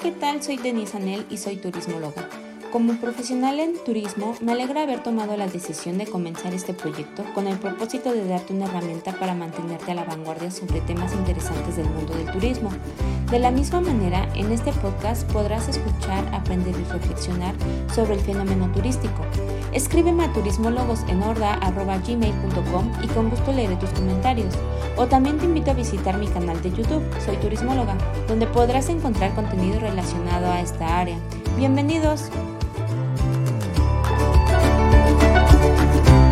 ¿qué tal? Soy Denise Anel y soy turismóloga. Como profesional en turismo, me alegra haber tomado la decisión de comenzar este proyecto con el propósito de darte una herramienta para mantenerte a la vanguardia sobre temas interesantes del mundo del turismo. De la misma manera, en este podcast podrás escuchar, aprender y reflexionar sobre el fenómeno turístico. Escríbeme a turismólogos en y con gusto leeré tus comentarios. O también te invito a visitar mi canal de YouTube, Soy Turismóloga, donde podrás encontrar contenido relacionado a esta área. Bienvenidos.